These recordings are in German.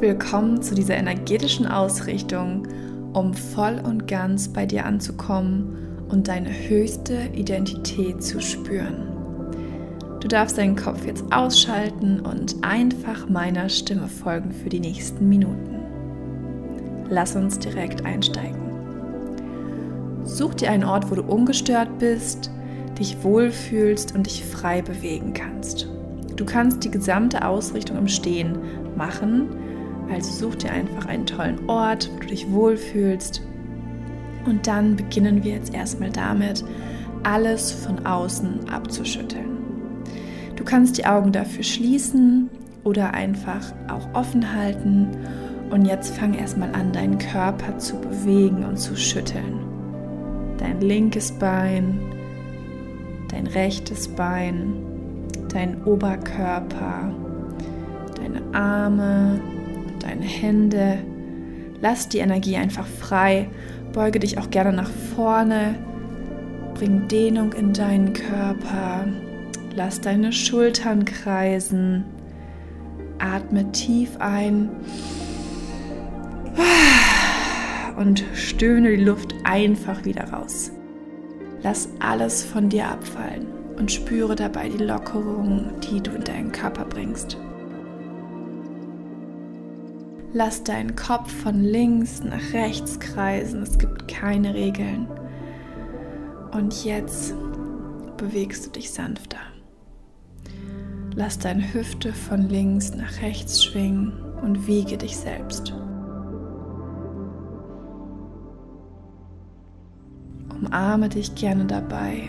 Willkommen zu dieser energetischen Ausrichtung, um voll und ganz bei dir anzukommen und deine höchste Identität zu spüren. Du darfst deinen Kopf jetzt ausschalten und einfach meiner Stimme folgen für die nächsten Minuten. Lass uns direkt einsteigen. Such dir einen Ort, wo du ungestört bist, dich wohlfühlst und dich frei bewegen kannst. Du kannst die gesamte Ausrichtung im Stehen machen, also such dir einfach einen tollen Ort, wo du dich wohlfühlst. Und dann beginnen wir jetzt erstmal damit, alles von außen abzuschütteln. Du kannst die Augen dafür schließen oder einfach auch offen halten. Und jetzt fang erstmal an, deinen Körper zu bewegen und zu schütteln. Dein linkes Bein, dein rechtes Bein, dein Oberkörper, deine Arme, deine Hände. Lass die Energie einfach frei. Beuge dich auch gerne nach vorne. Bring Dehnung in deinen Körper. Lass deine Schultern kreisen. Atme tief ein und stöhne die Luft einfach wieder raus. Lass alles von dir abfallen und spüre dabei die Lockerung, die du in deinen Körper bringst. Lass deinen Kopf von links nach rechts kreisen. Es gibt keine Regeln. Und jetzt bewegst du dich sanfter. Lass deine Hüfte von links nach rechts schwingen und wiege dich selbst. Umarme dich gerne dabei.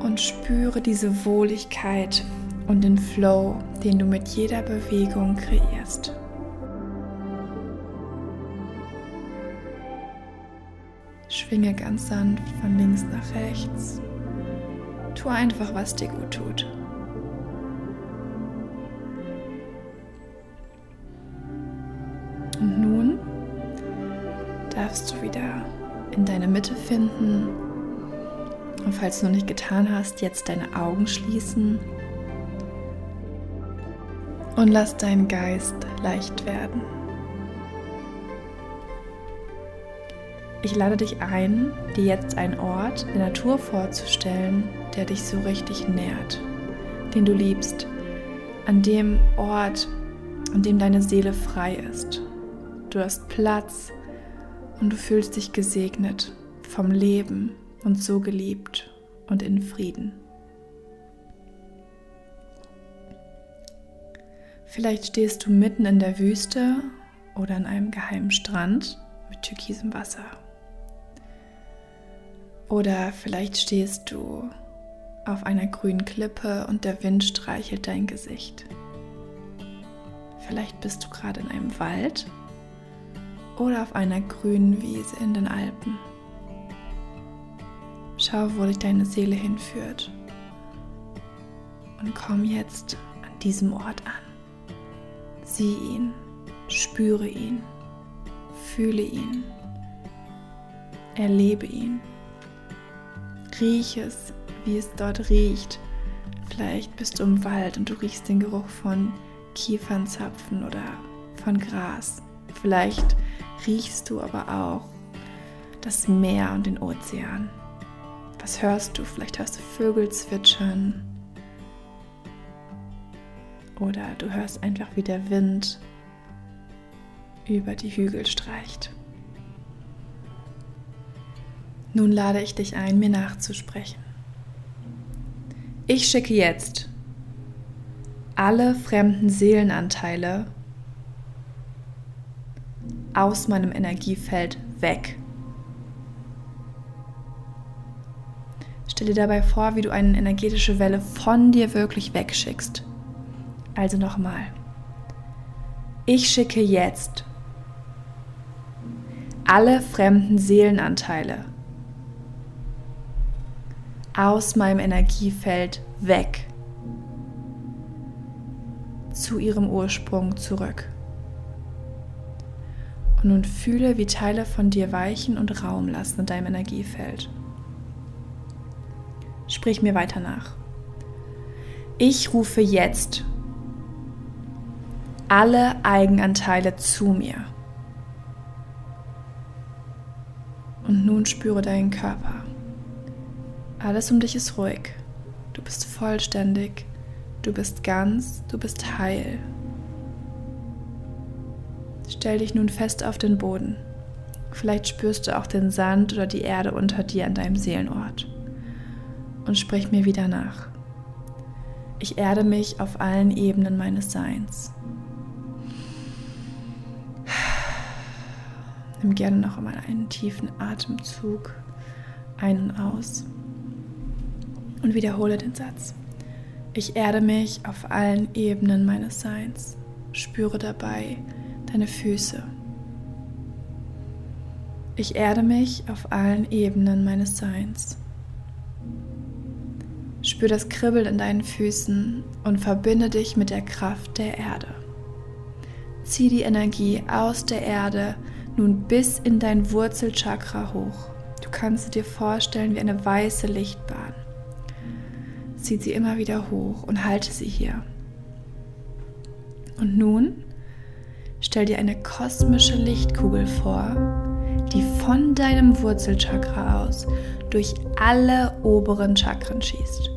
Und spüre diese Wohligkeit und den Flow, den du mit jeder Bewegung kreierst. Schwinge ganz sanft von links nach rechts. Tu einfach, was dir gut tut. Und nun darfst du wieder in deine Mitte finden. Und falls du noch nicht getan hast, jetzt deine Augen schließen. Und lass deinen Geist leicht werden. Ich lade dich ein, dir jetzt einen Ort der Natur vorzustellen, der dich so richtig nährt, den du liebst, an dem Ort, an dem deine Seele frei ist. Du hast Platz und du fühlst dich gesegnet vom Leben und so geliebt und in Frieden. Vielleicht stehst du mitten in der Wüste oder an einem geheimen Strand mit türkisem Wasser. Oder vielleicht stehst du auf einer grünen Klippe und der Wind streichelt dein Gesicht. Vielleicht bist du gerade in einem Wald oder auf einer grünen Wiese in den Alpen. Schau, wo dich deine Seele hinführt. Und komm jetzt an diesem Ort an. Sieh ihn, spüre ihn, fühle ihn, erlebe ihn. Riech es, wie es dort riecht. Vielleicht bist du im Wald und du riechst den Geruch von Kiefernzapfen oder von Gras. Vielleicht riechst du aber auch das Meer und den Ozean. Was hörst du? Vielleicht hörst du Vögel zwitschern. Oder du hörst einfach, wie der Wind über die Hügel streicht. Nun lade ich dich ein, mir nachzusprechen. Ich schicke jetzt alle fremden Seelenanteile aus meinem Energiefeld weg. Stell dir dabei vor, wie du eine energetische Welle von dir wirklich wegschickst. Also nochmal. Ich schicke jetzt alle fremden Seelenanteile aus meinem Energiefeld weg zu ihrem Ursprung zurück. Und nun fühle, wie Teile von dir weichen und Raum lassen in deinem Energiefeld. Sprich mir weiter nach. Ich rufe jetzt alle Eigenanteile zu mir. Und nun spüre deinen Körper. Alles um dich ist ruhig. Du bist vollständig. Du bist ganz. Du bist heil. Stell dich nun fest auf den Boden. Vielleicht spürst du auch den Sand oder die Erde unter dir an deinem Seelenort. Und sprich mir wieder nach. Ich erde mich auf allen Ebenen meines Seins. Nimm gerne noch einmal einen tiefen Atemzug ein und aus und wiederhole den Satz. Ich erde mich auf allen Ebenen meines Seins. Spüre dabei deine Füße. Ich erde mich auf allen Ebenen meines Seins. Spür das Kribbeln in deinen Füßen und verbinde dich mit der Kraft der Erde. Zieh die Energie aus der Erde nun bis in dein Wurzelchakra hoch. Du kannst dir vorstellen wie eine weiße Lichtbahn. Zieh sie immer wieder hoch und halte sie hier. Und nun stell dir eine kosmische Lichtkugel vor, die von deinem Wurzelchakra aus durch alle oberen Chakren schießt.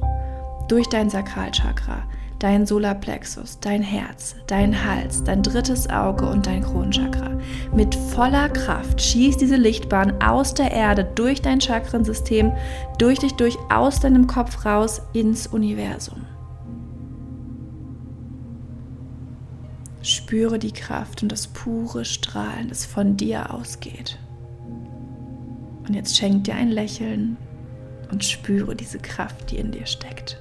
Durch dein Sakralchakra, dein Solarplexus, dein Herz, dein Hals, dein drittes Auge und dein Kronenchakra. Mit voller Kraft schießt diese Lichtbahn aus der Erde durch dein Chakrensystem, durch dich durch, aus deinem Kopf raus ins Universum. Spüre die Kraft und das pure Strahlen, das von dir ausgeht. Und jetzt schenk dir ein Lächeln und spüre diese Kraft, die in dir steckt.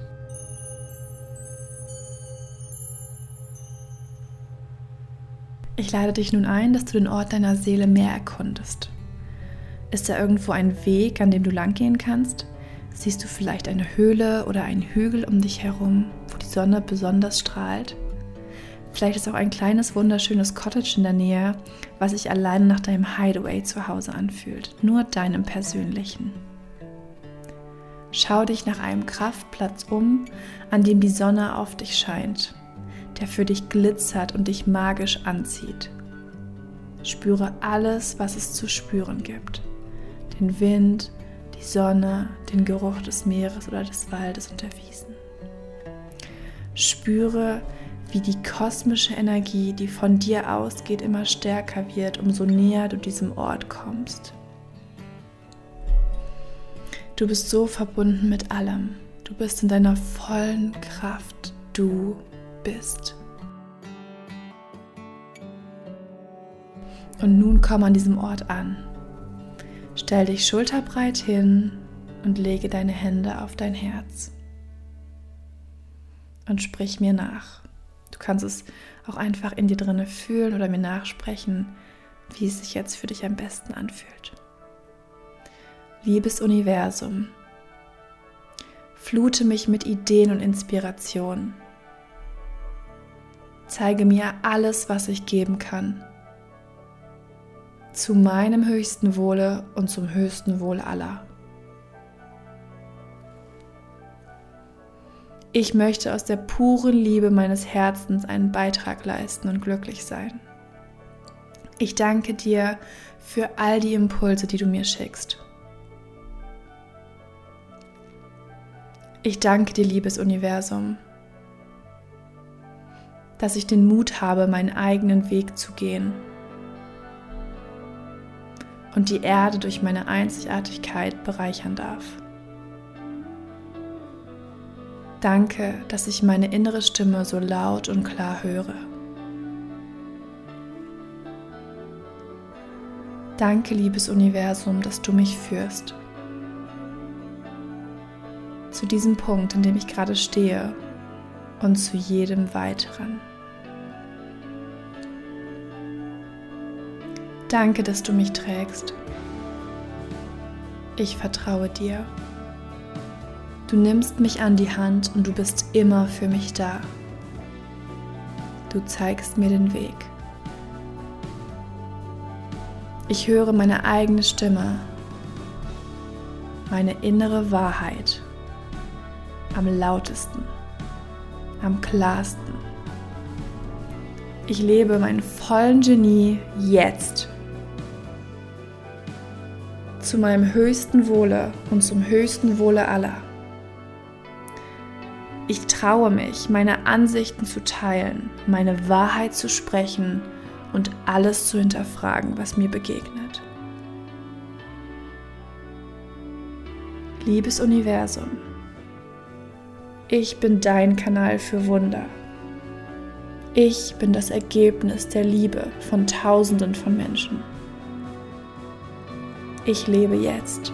Ich lade dich nun ein, dass du den Ort deiner Seele mehr erkundest. Ist da irgendwo ein Weg, an dem du langgehen kannst? Siehst du vielleicht eine Höhle oder einen Hügel um dich herum, wo die Sonne besonders strahlt? Vielleicht ist auch ein kleines, wunderschönes Cottage in der Nähe, was sich alleine nach deinem Hideaway zu Hause anfühlt, nur deinem persönlichen. Schau dich nach einem Kraftplatz um, an dem die Sonne auf dich scheint der für dich glitzert und dich magisch anzieht. Spüre alles, was es zu spüren gibt. Den Wind, die Sonne, den Geruch des Meeres oder des Waldes und der Wiesen. Spüre, wie die kosmische Energie, die von dir ausgeht, immer stärker wird, umso näher du diesem Ort kommst. Du bist so verbunden mit allem. Du bist in deiner vollen Kraft. Du bist. Und nun komm an diesem Ort an. Stell dich schulterbreit hin und lege deine Hände auf dein Herz. Und sprich mir nach. Du kannst es auch einfach in dir drinne fühlen oder mir nachsprechen, wie es sich jetzt für dich am besten anfühlt. Liebes Universum, flute mich mit Ideen und Inspirationen Zeige mir alles, was ich geben kann. Zu meinem höchsten Wohle und zum höchsten Wohl aller. Ich möchte aus der puren Liebe meines Herzens einen Beitrag leisten und glücklich sein. Ich danke dir für all die Impulse, die du mir schickst. Ich danke dir, liebes Universum, dass ich den Mut habe, meinen eigenen Weg zu gehen und die Erde durch meine Einzigartigkeit bereichern darf. Danke, dass ich meine innere Stimme so laut und klar höre. Danke, liebes Universum, dass du mich führst. Zu diesem Punkt, in dem ich gerade stehe und zu jedem weiteren. Danke, dass du mich trägst. Ich vertraue dir. Du nimmst mich an die Hand und du bist immer für mich da. Du zeigst mir den Weg. Ich höre meine eigene Stimme, meine innere Wahrheit am lautesten. Am klarsten. Ich lebe meinen vollen Genie jetzt. Zu meinem höchsten Wohle und zum höchsten Wohle aller. Ich traue mich, meine Ansichten zu teilen, meine Wahrheit zu sprechen und alles zu hinterfragen, was mir begegnet. Liebes Universum, ich bin dein Kanal für Wunder. Ich bin das Ergebnis der Liebe von Tausenden von Menschen. Ich lebe jetzt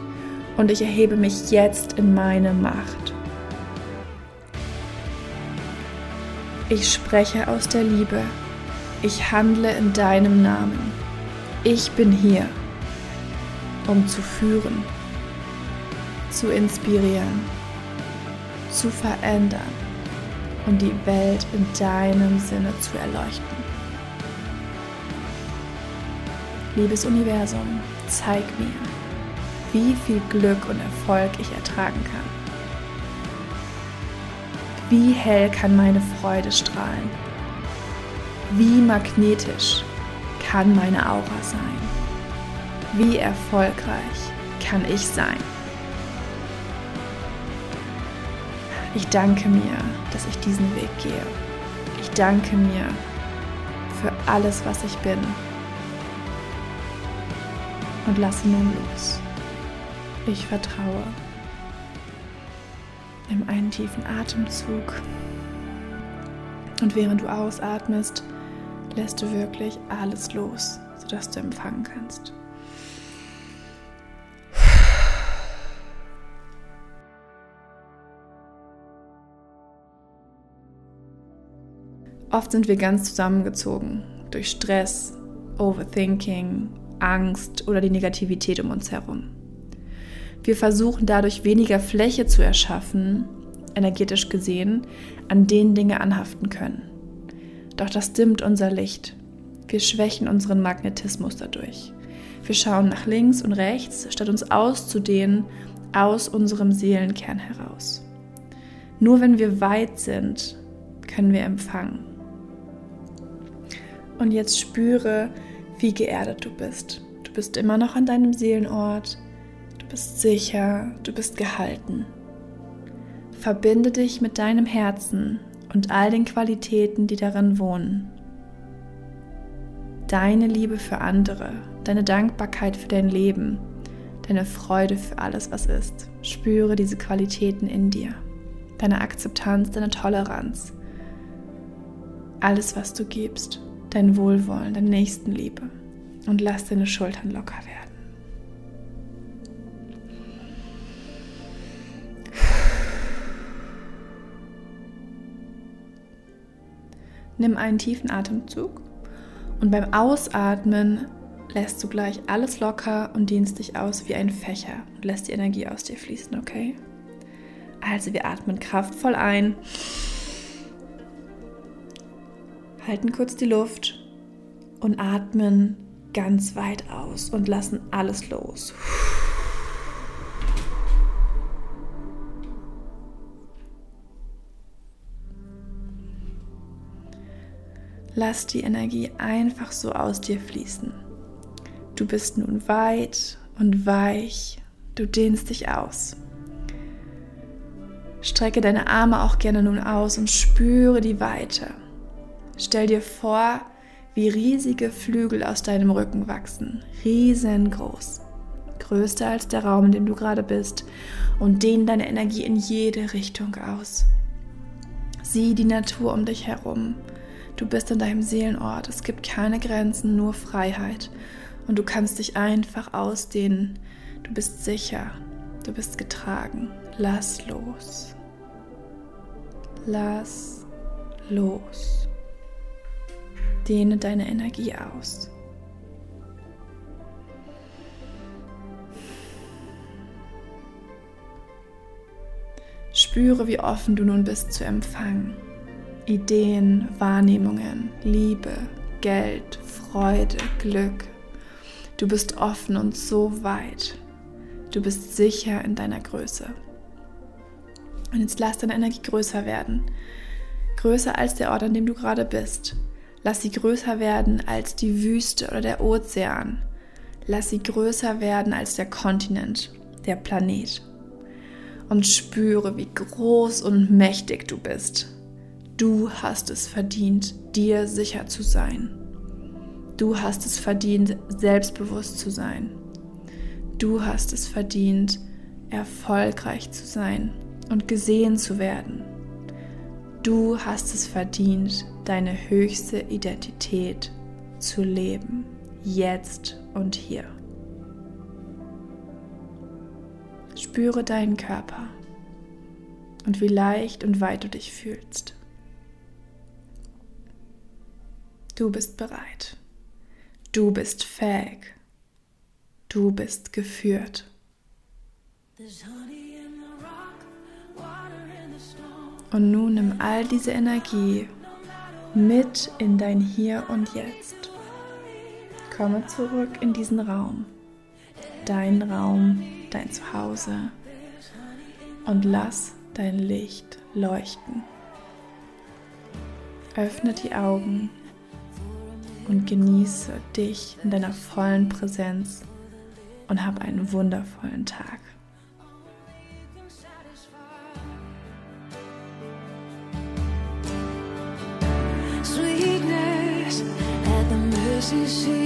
und ich erhebe mich jetzt in meine Macht. Ich spreche aus der Liebe. Ich handle in deinem Namen. Ich bin hier, um zu führen, zu inspirieren, zu verändern um die Welt in deinem Sinne zu erleuchten. Liebes Universum, zeig mir, wie viel Glück und Erfolg ich ertragen kann. Wie hell kann meine Freude strahlen? Wie magnetisch kann meine Aura sein? Wie erfolgreich kann ich sein? Ich danke mir, dass ich diesen Weg gehe. Ich danke mir für alles, was ich bin. Und lasse nun los. Ich vertraue. Nimm einen tiefen Atemzug. Und während du ausatmest, lässt du wirklich alles los, sodass du empfangen kannst. Oft sind wir ganz zusammengezogen durch Stress, Overthinking, Angst oder die Negativität um uns herum. Wir versuchen dadurch weniger Fläche zu erschaffen, energetisch gesehen, an denen Dinge anhaften können. Doch das dimmt unser Licht. Wir schwächen unseren Magnetismus dadurch. Wir schauen nach links und rechts, statt uns auszudehnen aus unserem Seelenkern heraus. Nur wenn wir weit sind, können wir empfangen. Und jetzt spüre, wie geerdet du bist. Du bist immer noch an deinem Seelenort. Du bist sicher, du bist gehalten. Verbinde dich mit deinem Herzen und all den Qualitäten, die darin wohnen. Deine Liebe für andere, deine Dankbarkeit für dein Leben, deine Freude für alles, was ist. Spüre diese Qualitäten in dir. Deine Akzeptanz, deine Toleranz. Alles, was du gibst dein Wohlwollen, deine Nächstenliebe und lass deine Schultern locker werden. Nimm einen tiefen Atemzug und beim Ausatmen lässt du gleich alles locker und dienst dich aus wie ein Fächer und lässt die Energie aus dir fließen, okay? Also wir atmen kraftvoll ein halten kurz die Luft und atmen ganz weit aus und lassen alles los. Lass die Energie einfach so aus dir fließen. Du bist nun weit und weich, du dehnst dich aus. Strecke deine Arme auch gerne nun aus und spüre die Weite. Stell dir vor, wie riesige Flügel aus deinem Rücken wachsen, riesengroß, größer als der Raum, in dem du gerade bist, und dehnen deine Energie in jede Richtung aus. Sieh die Natur um dich herum. Du bist in deinem Seelenort. Es gibt keine Grenzen, nur Freiheit. Und du kannst dich einfach ausdehnen. Du bist sicher. Du bist getragen. Lass los. Lass los. Dehne deine Energie aus. Spüre, wie offen du nun bist zu empfangen. Ideen, Wahrnehmungen, Liebe, Geld, Freude, Glück. Du bist offen und so weit. Du bist sicher in deiner Größe. Und jetzt lass deine Energie größer werden. Größer als der Ort, an dem du gerade bist. Lass sie größer werden als die Wüste oder der Ozean. Lass sie größer werden als der Kontinent, der Planet. Und spüre, wie groß und mächtig du bist. Du hast es verdient, dir sicher zu sein. Du hast es verdient, selbstbewusst zu sein. Du hast es verdient, erfolgreich zu sein und gesehen zu werden. Du hast es verdient, deine höchste Identität zu leben, jetzt und hier. Spüre deinen Körper und wie leicht und weit du dich fühlst. Du bist bereit. Du bist fähig. Du bist geführt. Und nun nimm all diese Energie mit in dein Hier und Jetzt. Komme zurück in diesen Raum, dein Raum, dein Zuhause und lass dein Licht leuchten. Öffne die Augen und genieße dich in deiner vollen Präsenz und hab einen wundervollen Tag. 是谁